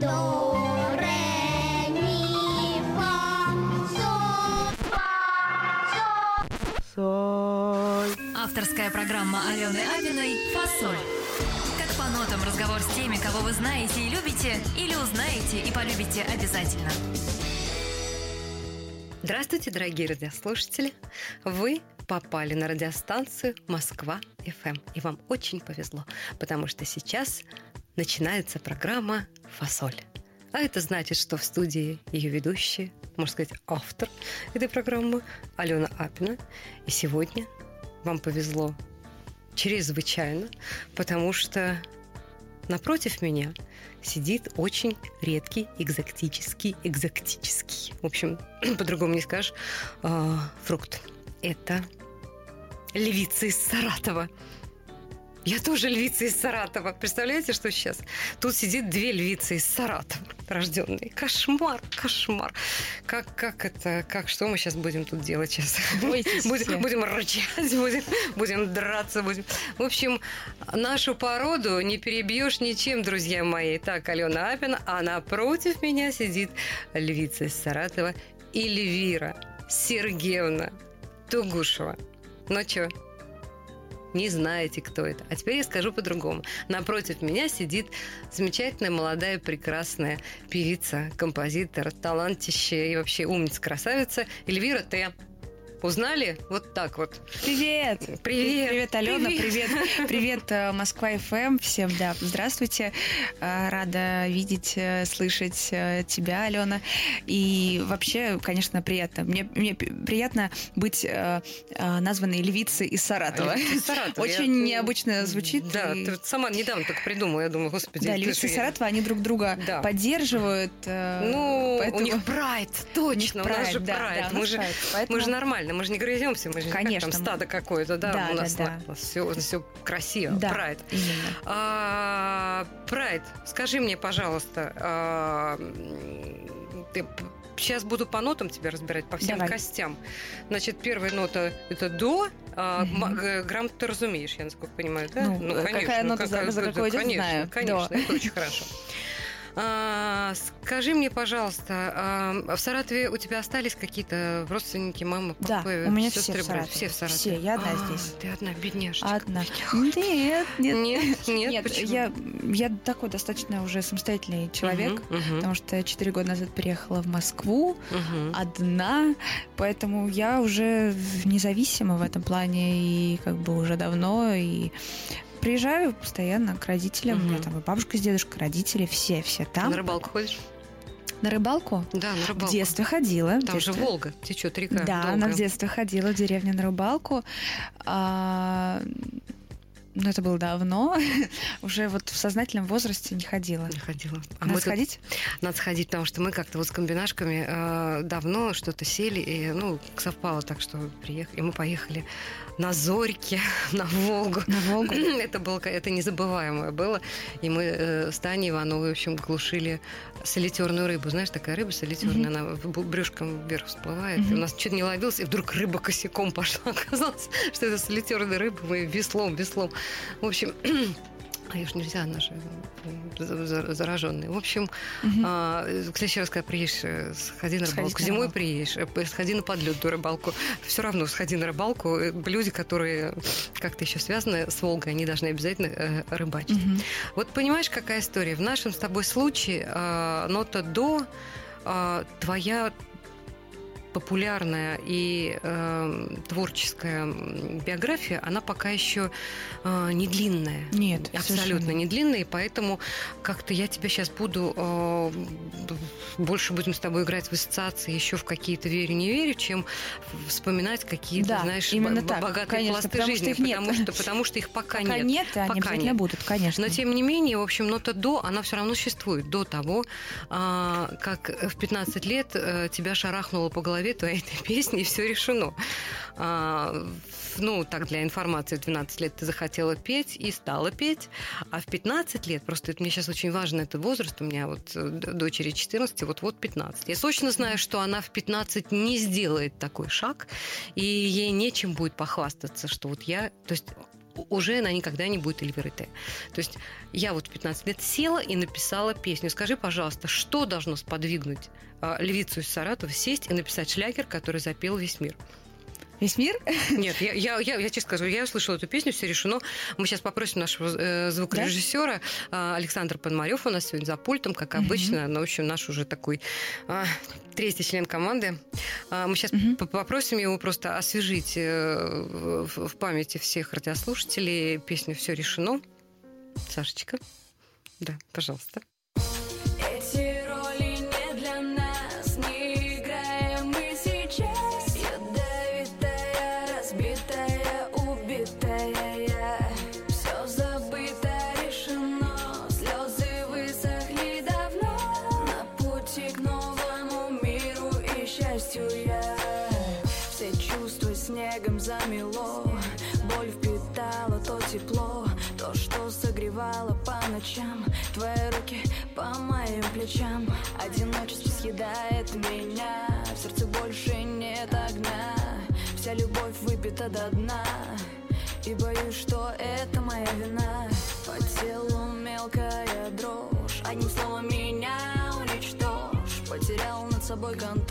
до, ре, ми, фа, соль, фа, соль. Соль. Авторская программа Алены Апиной «Фасоль». Как по нотам разговор с теми, кого вы знаете и любите, или узнаете и полюбите обязательно. Здравствуйте, дорогие радиослушатели! Вы попали на радиостанцию Москва ФМ. И вам очень повезло, потому что сейчас начинается программа «Фасоль». А это значит, что в студии ее ведущая, можно сказать, автор этой программы Алена Апина. И сегодня вам повезло чрезвычайно, потому что напротив меня сидит очень редкий, экзотический, экзотический, в общем, по-другому не скажешь, э, фрукт. Это львица из Саратова. Я тоже львица из Саратова. Представляете, что сейчас? Тут сидит две львицы из Саратова рожденные. Кошмар, кошмар. Как, как это, как, что мы сейчас будем тут делать сейчас? Бойтесь все. Будем, будем рычать, будем, будем драться, будем. В общем, нашу породу не перебьешь ничем, друзья мои. Так, Алена Апина, а напротив меня сидит львица из Саратова Эльвира Сергеевна Тугушева. Ну что, не знаете, кто это. А теперь я скажу по-другому. Напротив меня сидит замечательная, молодая, прекрасная певица, композитор, талантище и вообще умница, красавица Эльвира Т. Узнали? Вот так вот. Привет! Привет! Привет, Алена! Привет. Привет, привет, э, Москва ФМ! Всем, да, здравствуйте! Э, Рада видеть, э, слышать тебя, Алена. И вообще, конечно, приятно. Мне, мне приятно быть названной львицей из Саратова. Львица Саратова. Очень Я- необычно звучит. Да, и- ты сама недавно только придумала. Я думаю, господи. Да, львицы же- из Саратова, они друг друга Да. поддерживают. Ну, поэтому- у них прайд, точно, у, нас прайд, же да, прайд. да, у мы, нас же, прайд, мы поэтому- же нормально, мы же не грыземся, мы же не как Конечно, там стадо какое-то, да, Да, у нас, да, да. все, все красиво, Да, прайд. именно. А, Прайд, скажи мне, пожалуйста, а, ты сейчас буду по нотам тебя разбирать, по всем Давай. костям. Значит, первая нота это до, а, г- грамм ты разумеешь, я насколько понимаю, да? Ну, какая нота за- за какой идет, конечно, знаю. Конечно, До. это очень хорошо. А, скажи мне, пожалуйста, а, в Саратове у тебя остались какие-то родственники, мама, Да, папа, у меня сестры, все в? Саратове. Все в Саратове. Все, я одна А, здесь. Ты одна бедняжечка. Одна. Нет, нет. Нет, нет, Нет, почему? я, я такой достаточно уже самостоятельный человек, потому что 4 года назад переехала в Москву одна, поэтому я уже независима в этом плане и как бы уже давно и приезжаю постоянно к родителям, у меня там и бабушка с дедушкой, родители, все, все там. На рыбалку ходишь? На рыбалку? Да, на рыбалку. В детстве ходила. в Там же детстве. Волга течет река. Да, долго. она в детстве ходила в деревню на рыбалку. А, ну, это было давно. Уже вот в сознательном возрасте не ходила. Не ходила. А Надо мы тут- сходить? Надо сходить, потому что мы как-то вот с комбинашками э, давно что-то сели, и, ну, совпало так, что приехали. И мы поехали на Зорьке, на Волгу. На Волгу? Это было это незабываемое было. И мы э, с Таней Ивановой, в общем, глушили солитерную рыбу. Знаешь, такая рыба солитерная, она брюшком вверх всплывает. И у нас чуть не ловился, и вдруг рыба косяком пошла. Оказалось, что это солитерная рыба. Мы веслом, веслом. В общем, а ее ж нельзя, она же зараженная. В общем, Мгм. а, в следующий раз, когда приедешь, э, сходи на рыбалку. на Зимой рыбалку. приедешь, э, сходи на подлетную рыбалку. Все равно сходи на рыбалку. Э, Люди, которые как-то еще связаны с Волгой, они должны обязательно рыбачить. Мгм. Вот понимаешь, какая история? В нашем с тобой случае э, нота до э, твоя популярная и э, творческая биография, она пока еще э, не длинная. Нет, Абсолютно совершенно. не длинная, и поэтому как-то я тебя сейчас буду э, больше будем с тобой играть в ассоциации еще в какие-то верю не верю, чем вспоминать какие-то, Да, знаешь, именно так, богатые конечно, пласты потому что жизни, их нет. потому что потому что их пока, Пока нет. нет, они Пока обязательно нет. будут, конечно. Но тем не менее, в общем, нота до, она все равно существует до того, а, как в 15 лет э, тебя шарахнуло по голове твоей этой песни, и все решено. А, ну, так, для информации, в 12 лет ты захотела петь и стала петь, а в 15 лет, просто это мне сейчас очень важен этот возраст, у меня вот э, дочери 14, вот-вот 15. Я точно знаю, что она в 15 не сделает такой шаг, и ей нечем будет похвастаться, что вот я, то есть уже она никогда не будет Эльвирой Т. То есть я вот в 15 лет села и написала песню. Скажи, пожалуйста, что должно сподвигнуть а, львицу из Саратова сесть и написать шлягер, который запел весь мир? Весь мир? Нет, я, я, я, я честно скажу, я услышала эту песню, все решено. Мы сейчас попросим нашего э, звукорежиссера да? Александра Пономарев у нас сегодня за пультом, как обычно. Угу. Но, в общем, наш уже такой э, третий член команды. Э, мы сейчас угу. попросим его просто освежить э, в, в памяти всех радиослушателей песню «Все решено». Сашечка, да, пожалуйста. Плечам Одиночество съедает меня. В сердце больше нет огня. Вся любовь выпита до дна. И боюсь, что это моя вина. По телу мелкая дрожь. Одним словом меня уничтожь. Потерял над собой контроль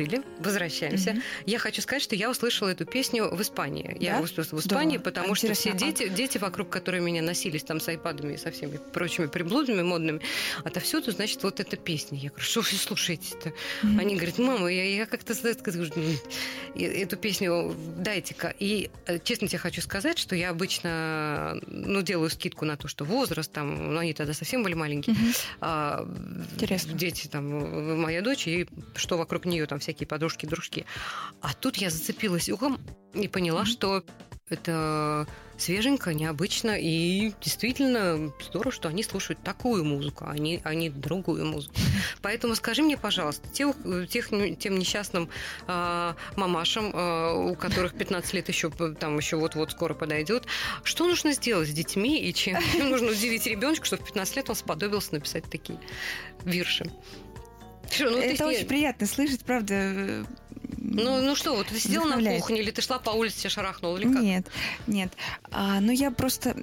Я... Возвращаемся. Мгм. Я хочу сказать, что я услышала эту песню в Испании. Я Да? услышала в Испании, Здорово. потому что все дети, дети вокруг, которые меня носились там с айпадами и со всеми прочими приблудами модными, отовсюду, значит, вот эта песня. Я говорю, что вы слушаете-то? Мгм. Они говорят, мама, я, я как-то знаете, как- «М, и- эту песню дайте-ка. И э, честно тебе хочу сказать, что я обычно ну, делаю скидку на то, что возраст, там, ну, они тогда совсем были маленькие, Мгм. а, Интересно. дети, там, моя дочь, и что вокруг нее, там, всякие подружки, дружки. А тут я зацепилась ухом и поняла, Мгм. что это свеженько, необычно, и действительно здорово, что они слушают такую музыку, а не, а не другую музыку. Поэтому скажи мне, пожалуйста, те- тех, тем несчастным а, мамашам, а, у которых 15 лет еще там еще вот-вот скоро подойдет, что нужно сделать с детьми и чем чем нужно удивить ребеночка, чтобы в 15 лет он сподобился написать такие вирши? Что, ну, ты Это ней- очень приятно слышать, правда. Ну, ну что, вот ты сидела на кухне, или ты шла по улице, тебя шарахнула, или как? Нет, нет. А, ну, я просто...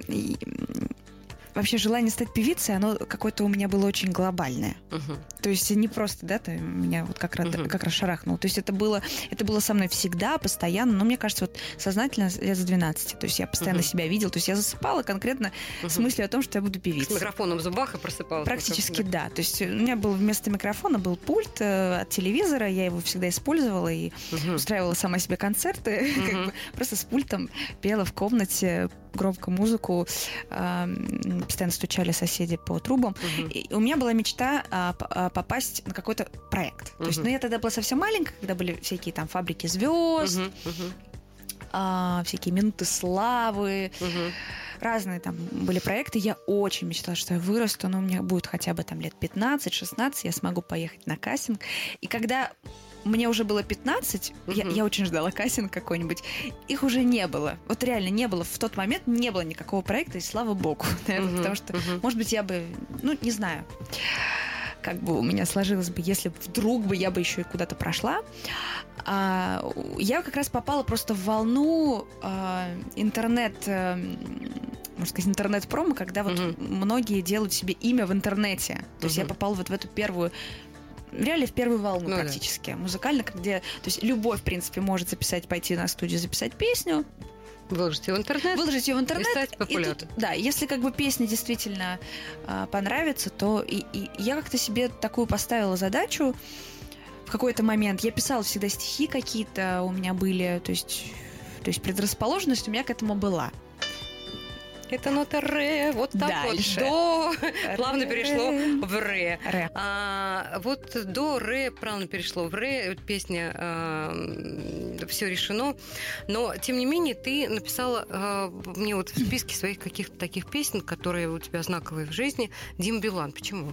вообще желание стать певицей, оно какое-то у меня было очень глобальное. Мгм. То есть не просто, да, ты меня вот как, раз, Мгм. как раз шарахнул. То есть это было, это было со мной всегда, постоянно, но мне кажется, вот сознательно лет с 12. То есть я постоянно Мгм. себя видела. То есть я засыпала конкретно с Мгм. мыслью о том, что я буду С певицей. микрофоном в зубах и просыпалась. Практически Да. да. То есть у меня был вместо микрофона был пульт э, от телевизора, я его всегда использовала и Мгм. устраивала сама себе концерты, как Мгм. бы просто с пультом пела в комнате громко музыку, ам, постоянно стучали соседи по трубам. Мгм. И у меня была мечта а, а, попасть на какой-то проект. То есть, ну, я тогда была совсем маленькая, когда были всякие там фабрики звезд, Мгм. Мгм. а, всякие минуты славы, Мгм. разные там были проекты. Я очень мечтала, что я вырасту, но у меня будет хотя бы там лет 15-16, я смогу поехать на кастинг. И когда мне уже было 15, я, Мгм. я очень ждала кастинг какой-нибудь. Их уже не было. Вот реально не было. В тот момент не было никакого проекта, и слава богу. наверное, Мгм. Потому что, Мгм. может быть, я бы, ну, не знаю, как бы у меня сложилось бы, если вдруг бы я бы еще и куда-то прошла. А, я как раз попала просто в волну а, интернет, а, м, можно сказать, интернет-промо, когда вот Мгм. многие делают себе имя в интернете. То есть я попала вот в эту первую реально в первую волну Ну да. практически музыкально, где, то есть любой, в принципе, может записать, пойти на студию, записать песню, Выложить ее в интернет. выложить ее в интернет. и стать и тут- да, если как бы песня действительно а, понравится, то и, и я как-то себе такую поставила задачу в какой-то момент. Я писала всегда стихи какие-то у меня были, то есть, то есть предрасположенность у меня к этому была. Это нота ре, вот так Дальше. вот. До плавно перешло Ре. в ре. Ре. А, вот до ре плавно перешло в ре. Песня все решено. Но, тем не менее, ты написала а, мне вот в списке своих каких-то таких песен, которые у тебя знаковые в жизни, Дим Билан. Почему?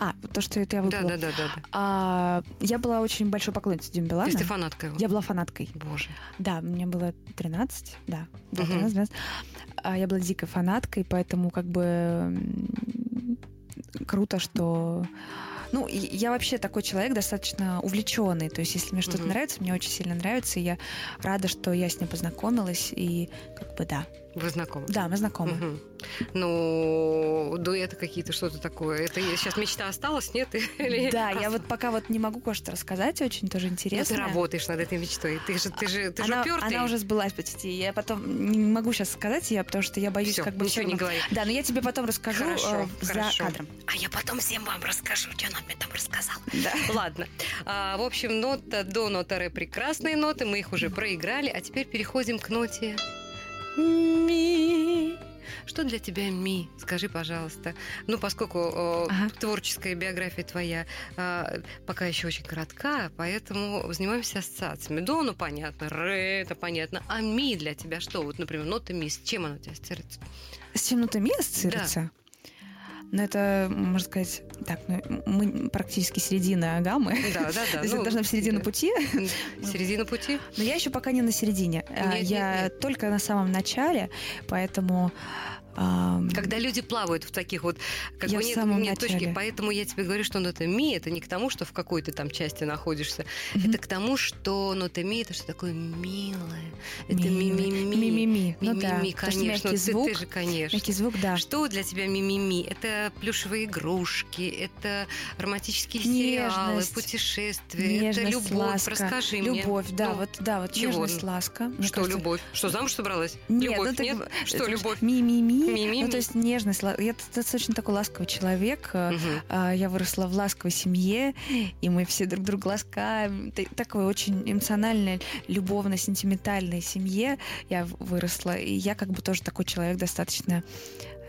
А, то, что это я выбрала. да, да, да. да. А, я была очень большой поклонницей Димы То есть ты фанатка его? Я была фанаткой. Боже. Да, мне было 13, да. да Мгм. 13, 12. А я была дикой фанаткой, поэтому как бы круто, что... Ну, я вообще такой человек достаточно увлеченный. То есть, если мне что-то Мгм. нравится, мне очень сильно нравится, и я рада, что я с ним познакомилась, и как бы да. Вы знакомы? Да, мы знакомы. Мгм. Ну, дуэты какие-то, что-то такое. Это сейчас мечта осталась, нет? Или Да, я вот пока вот не могу кое-что рассказать, очень тоже Ну, интересно. ты работаешь над этой мечтой. Ты же, ты же, ты же она, упертый. она уже сбылась почти. Я потом не могу сейчас сказать я, потому что я боюсь Всё, как бы ничего не говори. Да, но я тебе потом расскажу Хорошо, э, за хорошо. кадром. А я потом всем вам расскажу, что она мне там рассказала. Да. Ладно. А, в общем, нота до нота ре прекрасные ноты. Мы их уже проиграли. А теперь переходим к ноте ми. Что для тебя ми? Скажи, пожалуйста. Ну, поскольку э, Ага. творческая биография твоя э, пока еще очень коротка, поэтому занимаемся ассоциациями. До, ну, понятно. Ре, это понятно. А ми для тебя что? Вот, например, нота ми. С чем она у тебя ассоциируется? С чем-то ми ассоциируется? Но это, можно сказать, так, ну, мы практически середина гаммы. Да, да, То да. есть ну, это должна быть середина да. пути. Середина пути? Но я еще пока не на середине. А, Нет, я нет, только на самом начале, поэтому... Когда люди плавают в таких вот, как Я бы нет, самом нет точки, поэтому я тебе говорю, что нота ми это не к тому, что в какой-то там части находишься, Мгм. это к тому, что нота ми это что такое милое, это ми-ми-ми, Ми-ми-ми. Ну да. конечно, мягкий ты, звук, ты же, конечно. Мягкий звук, да. Что для тебя ми-ми-ми? Это плюшевые игрушки, это романтические сериалы, Нежность. путешествия, Нежность, это любовь. ласка, Расскажи мне. Любовь, да, Ну, вот, да, вот чего? нежность, ласка. Что кажется, любовь? Что замуж собралась? Нет, любовь ну, так нет? Что любовь? Ми-ми-ми. Ми-ми-ми. Ну, то есть нежность. Я достаточно такой ласковый человек. а, Я выросла в ласковой семье, и мы все друг друга ласкаем. Такой очень эмоциональной, любовно-сентиментальной семье я выросла. И я как бы тоже такой человек достаточно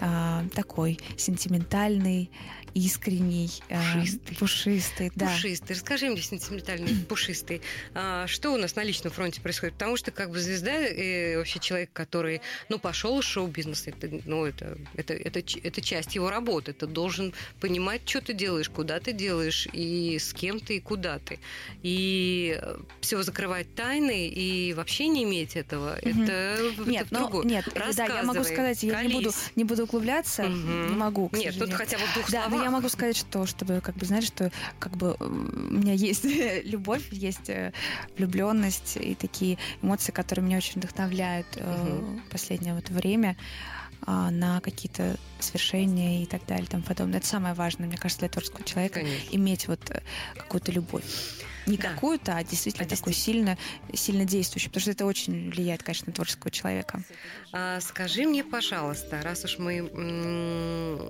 а, такой сентиментальный, искренний, а, Пушистый. пушистый, да. Пушистый. Расскажи мне, сентиментальный, пушистый. А, что у нас на личном фронте происходит? Потому что как бы звезда и вообще человек, который, ну, пошел в шоу-бизнес, это, ну, это, это, это, это часть его работы. Ты должен понимать, что ты делаешь, куда ты делаешь, и с кем ты, и куда ты. И все закрывать тайны и вообще не иметь этого, Мгм. это, Нет, это другое. нет, да, я могу сказать, я не буду, не буду углубляться, Мгм. не могу. Нет, тут хотя бы двух Да, но я могу сказать, что, чтобы, как бы, знаешь, что, как бы, у меня есть любовь, есть влюбленность и такие эмоции, которые меня очень вдохновляют э, в последнее вот время а, на какие-то свершения и так далее и тому подобное. Это самое важное, мне кажется, для творческого человека Конечно. иметь вот э, какую-то любовь. Не Да. какую-то, а действительно А такую сильно, сильно действующую, потому что это очень влияет, конечно, на творческого человека. А, скажи мне, пожалуйста, раз уж мы м,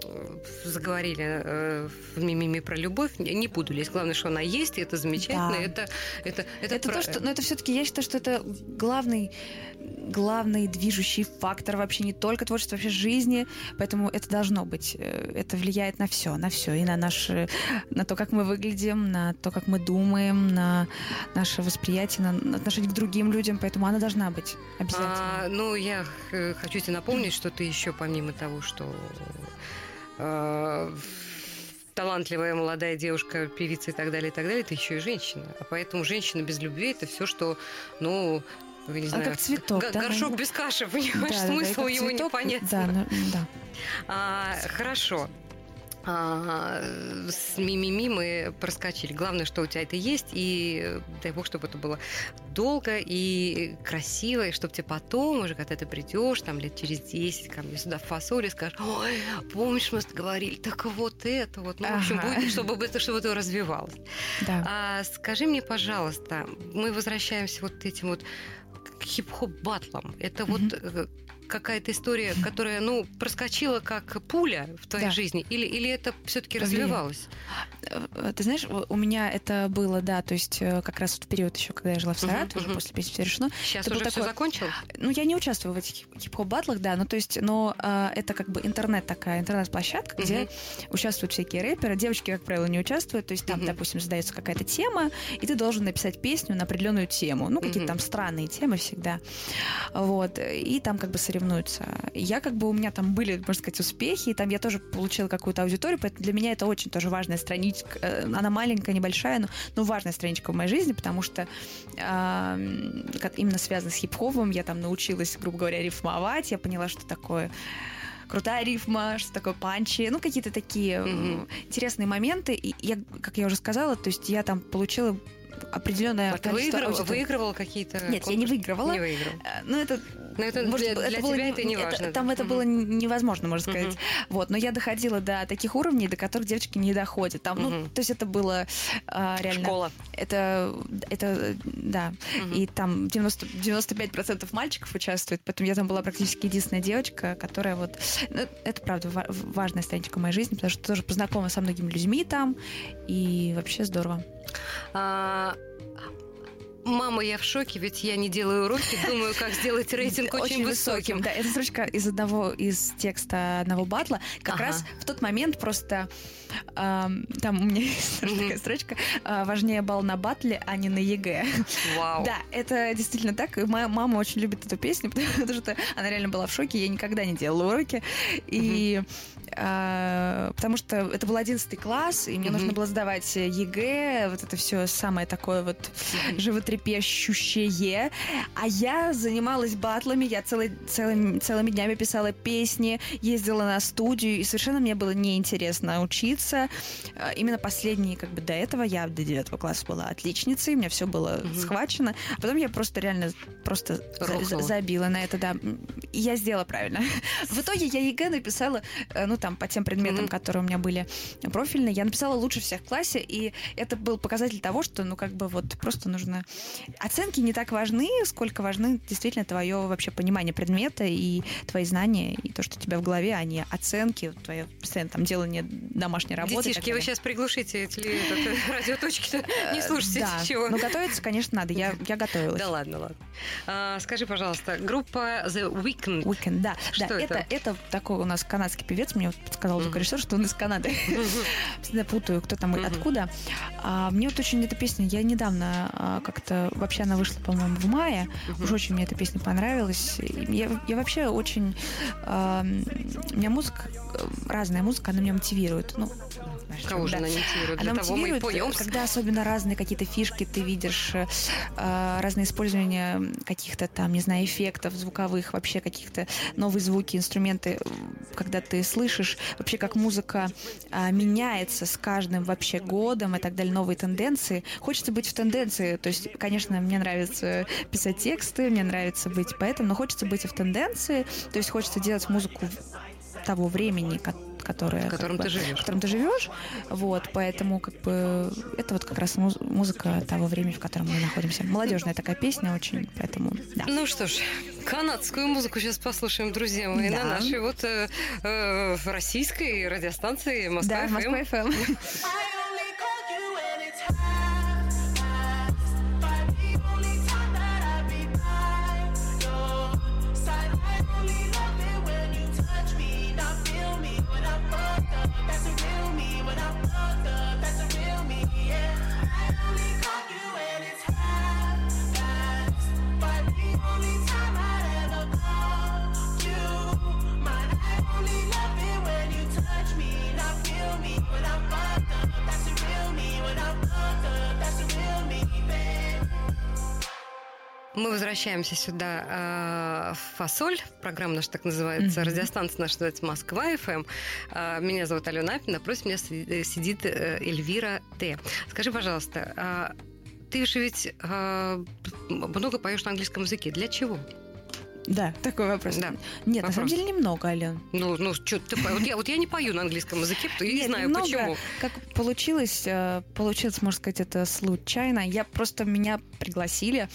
заговорили э, в мимими про любовь, не буду лезть. Главное, что она есть, и это замечательно. Да. Это, это, это, Это, про- то, что, но это все-таки, я считаю, что это главный, главный движущий фактор вообще не только творчества, вообще жизни, поэтому это должно быть. Э, Это влияет на все, на все, и на наше, на то, как мы выглядим, на то, как мы думаем, на наше восприятие, на, отношение к другим людям, поэтому она должна быть обязательно. А, ну, я э, хочу тебе напомнить, что ты еще помимо того, что э, талантливая молодая девушка, певица и так далее, и так далее, ты еще и женщина. А поэтому женщина без любви это все, что, ну, я не А знаю, как цветок, г- да, горшок ну, без каши, понимаешь, Да, да, да, смысл как его цветок, не понять. Да, ну, да. А, хорошо. А, с мимими мы проскочили. Главное, что у тебя это есть, и дай бог, чтобы это было долго и красиво, и чтобы тебе потом, уже когда ты придешь, там лет через 10, ко мне сюда в фасоли, скажешь, ой, помнишь, мы говорили, так вот это вот, ну, в общем, будет, чтобы это, чтобы это развивалось. да. А, скажи мне, пожалуйста, мы возвращаемся вот этим вот к хип-хоп батлам. Это вот Мгм. э, какая-то история, которая, ну, проскочила как пуля в твоей Да. жизни, или, или это все-таки развивалось? Э, Ты знаешь, у меня это было, да, то есть э, как раз в период еще, когда я жила в Саратове, уже мгм. после песни «Все решено». Сейчас Это уже все такой- закончил? Ну, я не участвую в этих хип- хип-хоп батлах, да, ну, то есть, но а, это как бы интернет такая, интернет-площадка, где Мгм. участвуют всякие рэперы. Девочки, как правило, не участвуют, то есть там, Мгм. допустим, задается какая-то тема, и ты должен написать песню на определенную тему. Ну, какие-то Мгм. там странные темы всегда. Вот, и там как бы соревнуются. И Я как бы, у меня там были, можно сказать, успехи, и там я тоже получила какую-то аудиторию, поэтому для меня это очень тоже важная страничка. Э, Она маленькая, небольшая, но, но важная страничка в моей жизни, потому что как именно связано с хип-хопом. Я там научилась, грубо говоря, рифмовать. Я поняла, что такое крутая рифма, что такое панчи, ну, какие-то такие э, Мгм. интересные моменты. И я, как я уже сказала, то есть я там получила определенное ты количество выигрывала, выигрывала какие-то Нет, я не конкурсы? выигрывала. Не выиграл. Э, Ну, это... Но это может для, быть, для было тебя не- это не важно. Там это Мгм. было невозможно, можно сказать. Вот, но я доходила до таких уровней, до которых девочки не доходят. Там, ну, Мгм. то есть это было а, реально... Школа. Это, это, да. Мгм. И там 90, 95% мальчиков участвует, поэтому я там была практически единственная девочка, которая вот... ну, это, правда, ва- важная страничка моей жизни, потому что тоже познакомилась со многими людьми там, и вообще здорово. А, Мама, я в шоке, ведь я не делаю уроки, думаю, как сделать рейтинг очень, высоким. Да, это строчка из одного из текста одного батла. Как Ага. раз в тот момент просто ам, там у меня есть Мгм. такая строчка а, важнее балл на батле, а не на ЕГЭ. Вау. Да, это действительно так. И моя мама очень любит эту песню, потому что она реально была в шоке. Я никогда не делала уроки. И а, потому что это был 11 класс, и мне Мгм. нужно было сдавать ЕГЭ, вот это все самое такое вот животрепещущее. А я занималась батлами, я целый, целыми, целыми днями писала песни, ездила на студию, и совершенно мне было неинтересно учиться. А, Именно последние, как бы до этого, я до 9 класса была отличницей, у меня все было Мгм. схвачено. А потом я просто реально просто за- забила на это, да. И я сделала правильно. В итоге я ЕГЭ написала, э, ну там, по тем предметам, Мгм. которые у меня были профильные, я написала лучше всех в классе, и это был показатель того, что, ну, как бы вот просто нужно... Оценки не так важны, сколько важны действительно твое вообще понимание предмета и твои знания, и то, что у тебя в голове, а не оценки, твое постоянно там делание домашней работы. Детишки, вы сейчас приглушите эти ли- этот, радиоточки-то, не слушайте да. чего. Но готовиться, конечно, надо. Я, я готовилась. Да ладно, ладно. А, скажи, пожалуйста, группа The Weeknd. Уикенд, да. Что да, это? это? это такой у нас канадский певец, мне вот подсказал звукорежиссер, что он из Канады. Всегда путаю, кто там и откуда. А, мне вот очень эта песня, я недавно а, как-то, вообще она вышла, по-моему, в мае, Мгм. уж очень мне эта песня понравилась. Я, я вообще очень... а, у меня музыка, э, разная музыка, она меня мотивирует. Ну, знаешь, Кого же она мотивирует? Она того мотивирует, когда особенно разные какие-то фишки ты видишь, э, разное использование каких-то там, не знаю, эффектов звуковых, вообще каких-то новые звуки, инструменты, когда ты слышишь вообще, как музыка а, меняется с каждым вообще годом и так далее, новые тенденции. Хочется быть в тенденции. То есть, конечно, мне нравится писать тексты, мне нравится быть поэтом, но хочется быть и в тенденции. То есть хочется делать музыку того времени, которое, в котором как ты бы, живешь. в котором ты живешь, вот, поэтому как бы это вот как раз муз- музыка того времени, в котором мы находимся. Молодежная такая песня очень, поэтому да. Ну что ж, канадскую музыку сейчас послушаем, друзья мои, Да. на нашей вот э, э, российской радиостанции Москва Да, FM. Мы возвращаемся сюда э, в Фасоль. Программа наша так называется. Мгм. Радиостанция наша называется Москва ФМ. Э, меня зовут Алена Апина. Напротив меня э, сидит э, Эльвира Т. Скажи, пожалуйста, а ты же ведь э, много поешь на английском языке. Для чего? Да, такой вопрос. Да, Нет, на самом вопрос. деле немного, Ален. Ну, ну что ты вот я, вот я не пою на английском языке, и не Нет, знаю немного. почему. Как получилось, э, получилось, можно сказать, это случайно. Я просто меня пригласили,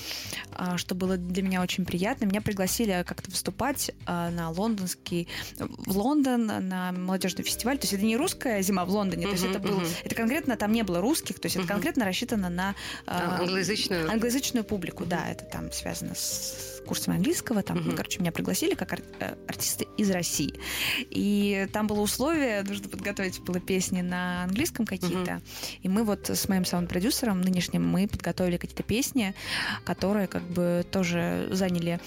а, что было для меня очень приятно. Меня пригласили как-то выступать а, на лондонский, в Лондон на молодежный фестиваль. То есть это не русская зима в Лондоне, то есть это был, это конкретно там не было русских, то есть это конкретно рассчитано на а, Англоязычную. англоязычную публику, да, это там связано с курсом английского, там, ну, короче, меня пригласили как ар- э, артисты из России. И там было условие, нужно подготовить было песни на английском какие-то, и мы вот с моим саунд-продюсером нынешним, мы подготовили какие-то песни, которые как бы тоже заняли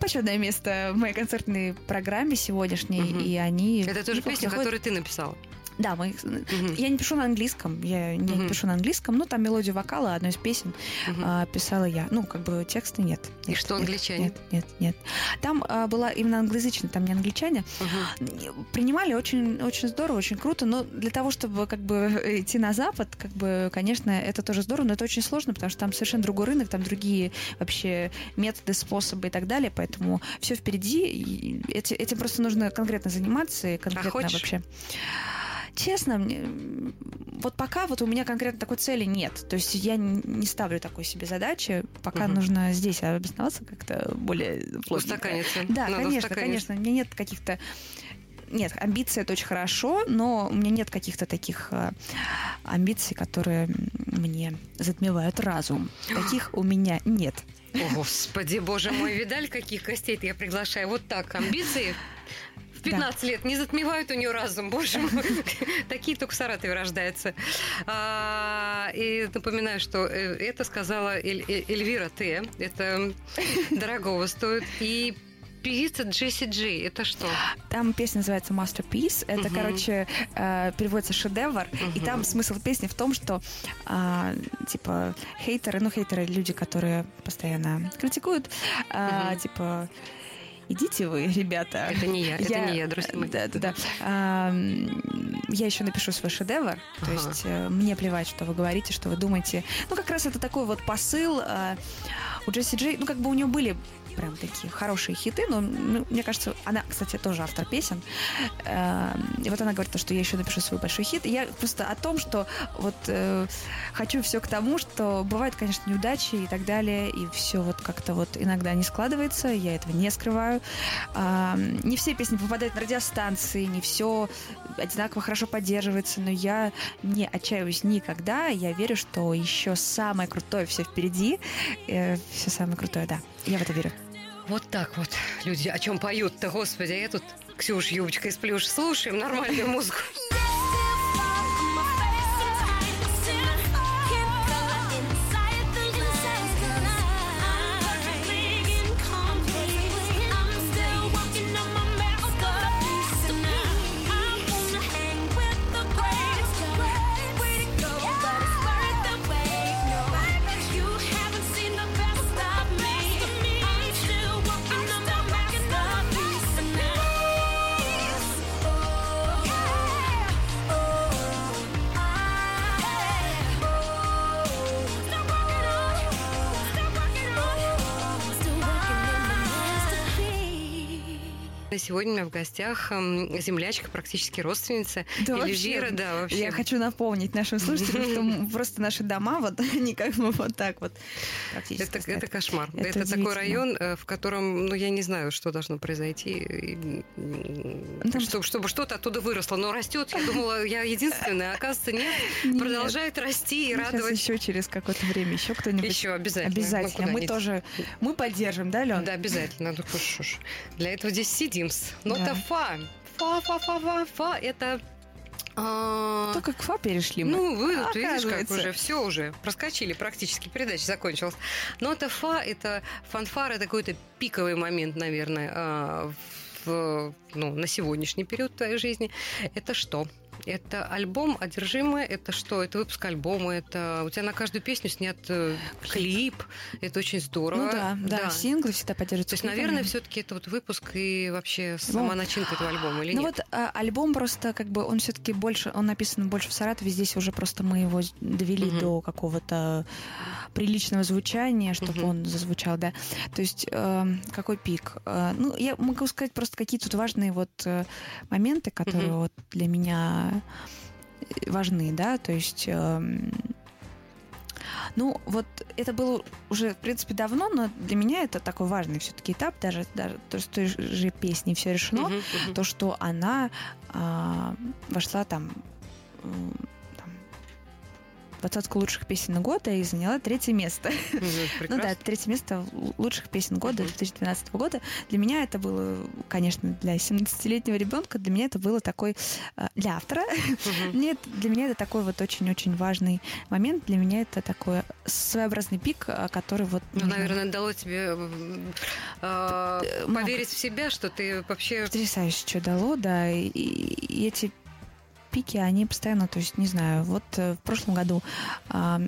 почетное место в моей концертной программе сегодняшней, Мгм. и они... Это тоже заходят. которую ты написала. Да, мы... Мгм. Я не пишу на английском, я не Мгм. пишу на английском, ну, там мелодию вокала одной из песен Мгм. а, писала я. Ну, как бы тексты нет. И Нет, что нет, англичане? Нет, нет, нет. Там а, была именно англоязычная, там не англичане. Мгм. Принимали очень, очень здорово, очень круто, но для того, чтобы как бы идти на Запад, как бы, конечно, это тоже здорово, но это очень сложно, потому что там совершенно другой рынок, там другие вообще методы, способы и так далее, поэтому все впереди, и эти- этим просто нужно конкретно заниматься и конкретно хочешь? вообще. Честно, мне, вот пока вот у меня конкретно такой цели нет. То есть я не ставлю такой себе задачи. Пока Мгм. нужно здесь обосноваться как-то более. Устаканиться. Да, Надо конечно, конечно. У меня нет каких-то... Нет, амбиции это очень хорошо, но у меня нет каких-то таких э, амбиций, которые мне затмевают разум. Таких у меня нет. О, Господи, боже мой, видали, каких гостей я приглашаю? Вот так, амбиции в 15 лет не затмевают у нее разум, боже мой. Такие только в Саратове рождаются. А, И напоминаю, что э, это сказала Эль- Эльвира Т. Это дорогого стоит. И певица Джесси Джей. Это что? Там песня называется Masterpiece. Это, Мгм. короче, э, переводится шедевр. И Мгм. там смысл песни в том, что а, типа хейтеры, ну хейтеры люди, которые постоянно критикуют, Мгм. типа идите вы, ребята. Это не я, это не я, друзья мои. Да, да, да. А, я еще напишу свой шедевр. То есть э, мне плевать, что вы говорите, что вы думаете. Ну, как раз это такой вот посыл. а, у Джесси Джей, ну, как бы у нее были прям такие хорошие хиты, но ну, мне кажется, она, кстати, тоже автор песен. Э, И вот она говорит, то, что я еще напишу свой большой хит. И я просто о том, что вот э, хочу все к тому, что бывают, конечно, неудачи и так далее, и все вот как-то вот иногда не складывается, я этого не скрываю. А, Не все песни попадают на радиостанции, не все одинаково хорошо поддерживается, но я не отчаиваюсь никогда. Я верю, что еще самое крутое все впереди. Все самое крутое, да. Я в это верю. Вот так вот люди о чем поют-то, господи, а я тут Ксюш, юбочка из плюш, слушаем нормальную музыку. Сегодня у меня в гостях м, землячка, практически родственница Да, Эльвира. вообще, Да, вообще. Я хочу напомнить нашим слушателям, что просто наши дома, вот они как бы вот так вот Это, это кошмар. Это Это, такой район, э, в котором, ну, я не знаю, что должно произойти, Ну, там- чтобы, чтобы что-то оттуда выросло. Но растет, я думала, я единственная, а оказывается, нет. Нет. Продолжает расти и Ну, радовать. еще через какое-то время еще кто-нибудь. Еще обязательно. Ну, Обязательно. куда Мы тоже, мы поддержим, да, Лен? Да, обязательно. Ну, Для этого здесь сидим. Но Да. это фа. Фа, фа, фа, фа, фа. Это... а, Только к ФА перешли мы. Ну, вы вот видишь, как уже все уже проскочили практически, передача закончилась. Но это фа, это фанфар, это какой-то пиковый момент, наверное, а, в, ну, на сегодняшний период твоей жизни. Это что? Это альбом «Одержимые», это что? Это выпуск альбома, это у тебя на каждую песню снят э, клип, это очень здорово. Ну да, да, синглы всегда поддерживаются. То есть, клипами. наверное, все-таки это вот выпуск и вообще сама Ну, начинка этого альбома или Ну нет? вот а, альбом просто как бы он все-таки больше, он написан больше в Саратове, здесь уже просто мы его довели Мгм. до какого-то приличного звучания, чтобы Мгм. он зазвучал, да. То есть э, какой пик? Э, ну я могу сказать просто какие тут важные вот э, моменты, которые Мгм. вот для меня э, важны, да. То есть эм, ну, вот это было уже, в принципе, давно, но для меня это такой важный все-таки этап, даже, даже то, с той же песней все решено, Мгм, мгм. то, что она а, вошла там, двадцатку лучших песен года и заняла третье место. Ну да, третье место лучших песен года Мгм. 2012 года. Для меня это было, конечно, для 17-летнего ребенка, для меня это было такой, а, для автора, нет, для меня это такой вот очень-очень важный момент. Для меня это такой своеобразный пик, а, который вот... Ну, наверное, дало тебе а, Э, поверить в себя, что ты вообще... потрясающе что дало, да, и эти пики, они постоянно, то есть, не знаю, вот э, в прошлом году а,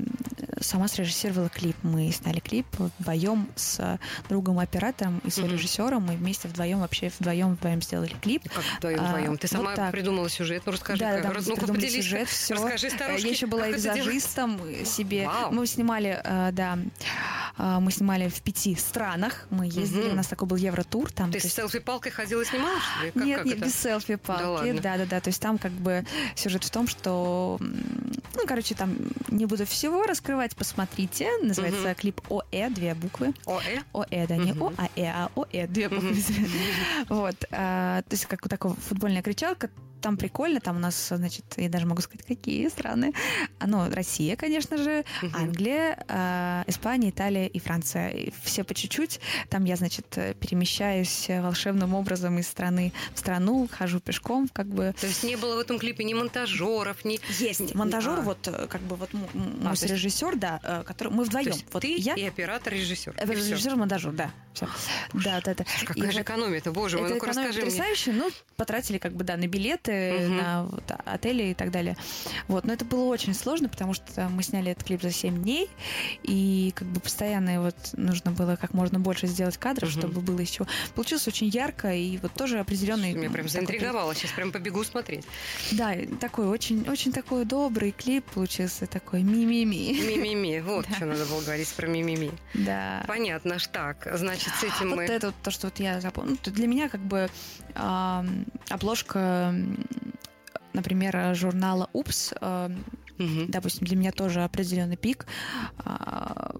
сама срежиссировала клип, мы сняли клип вдвоем с другом-оператором и с режиссером, мы вместе вдвоем, вообще вдвоем вдвоем сделали клип. Как вдвоем, А, вдвоем? Ты вот сама так. придумала сюжет? Ну, расскажи. да, как- да, придумали поделись. сюжет, все. Расскажи, старушке, Я еще была и визажистом себе. Вау. Мы снимали, э, да, э, мы снимали в пяти странах. Мы ездили, Мгм. у нас такой был евротур. Там, Ты с есть- селфи-палкой ходила и снимала, что ли? Как, нет, как нет, это? без селфи палки. Да. Да, да, да. То есть там как бы сюжет в том, что ну, короче, там не буду всего раскрывать, посмотрите. Называется Мгм. клип ОЭ, две буквы. ОЭ? ОЭ, да, не Мгм. О, а а ОЭ, две буквы. Вот. а, То есть как такая футбольная кричалка. Там прикольно, там у нас, значит, я даже могу сказать, какие страны. А, Ну, Россия, конечно же. Англия, а, Испания, Италия и Франция. И все по чуть-чуть. Там я, значит, э, перемещаюсь э, волшебным образом из страны в страну, хожу пешком, как бы. То есть не было в этом клипе ни монтажеров, ни... Есть монтажер, А. вот э, как бы вот А, мой есть- режиссер, да, э, который мы То вдвоем. есть Вот ты я и оператор, режиссер. э, режиссер, монтажер, да. Всё. Да, да, да. И Какая же вот- экономия-то, боже мой, ну-ка расскажи мне. потрясающе. Ну, потратили как бы, да, на билеты, Мгм. на вот, отели и так далее. Вот. Но это было очень сложно, потому что мы сняли этот клип за 7 дней, и как бы постоянно вот нужно было как можно больше сделать кадров, Мгм. чтобы было еще... Получилось очень ярко, и вот тоже определенный... Меня прям заинтриговало, сейчас прям побегу смотреть. Да, такой очень, очень такой добрый клип получился, такой ми-ми-ми. Мимими, вот Да. что надо было говорить про мимими. Да. Понятно, так, значит, с этим Вот мы... это вот то, что вот я запомнила. Ну, Для меня как бы обложка, например, журнала «Упс», Мгм. допустим, для меня тоже определенный пик. А,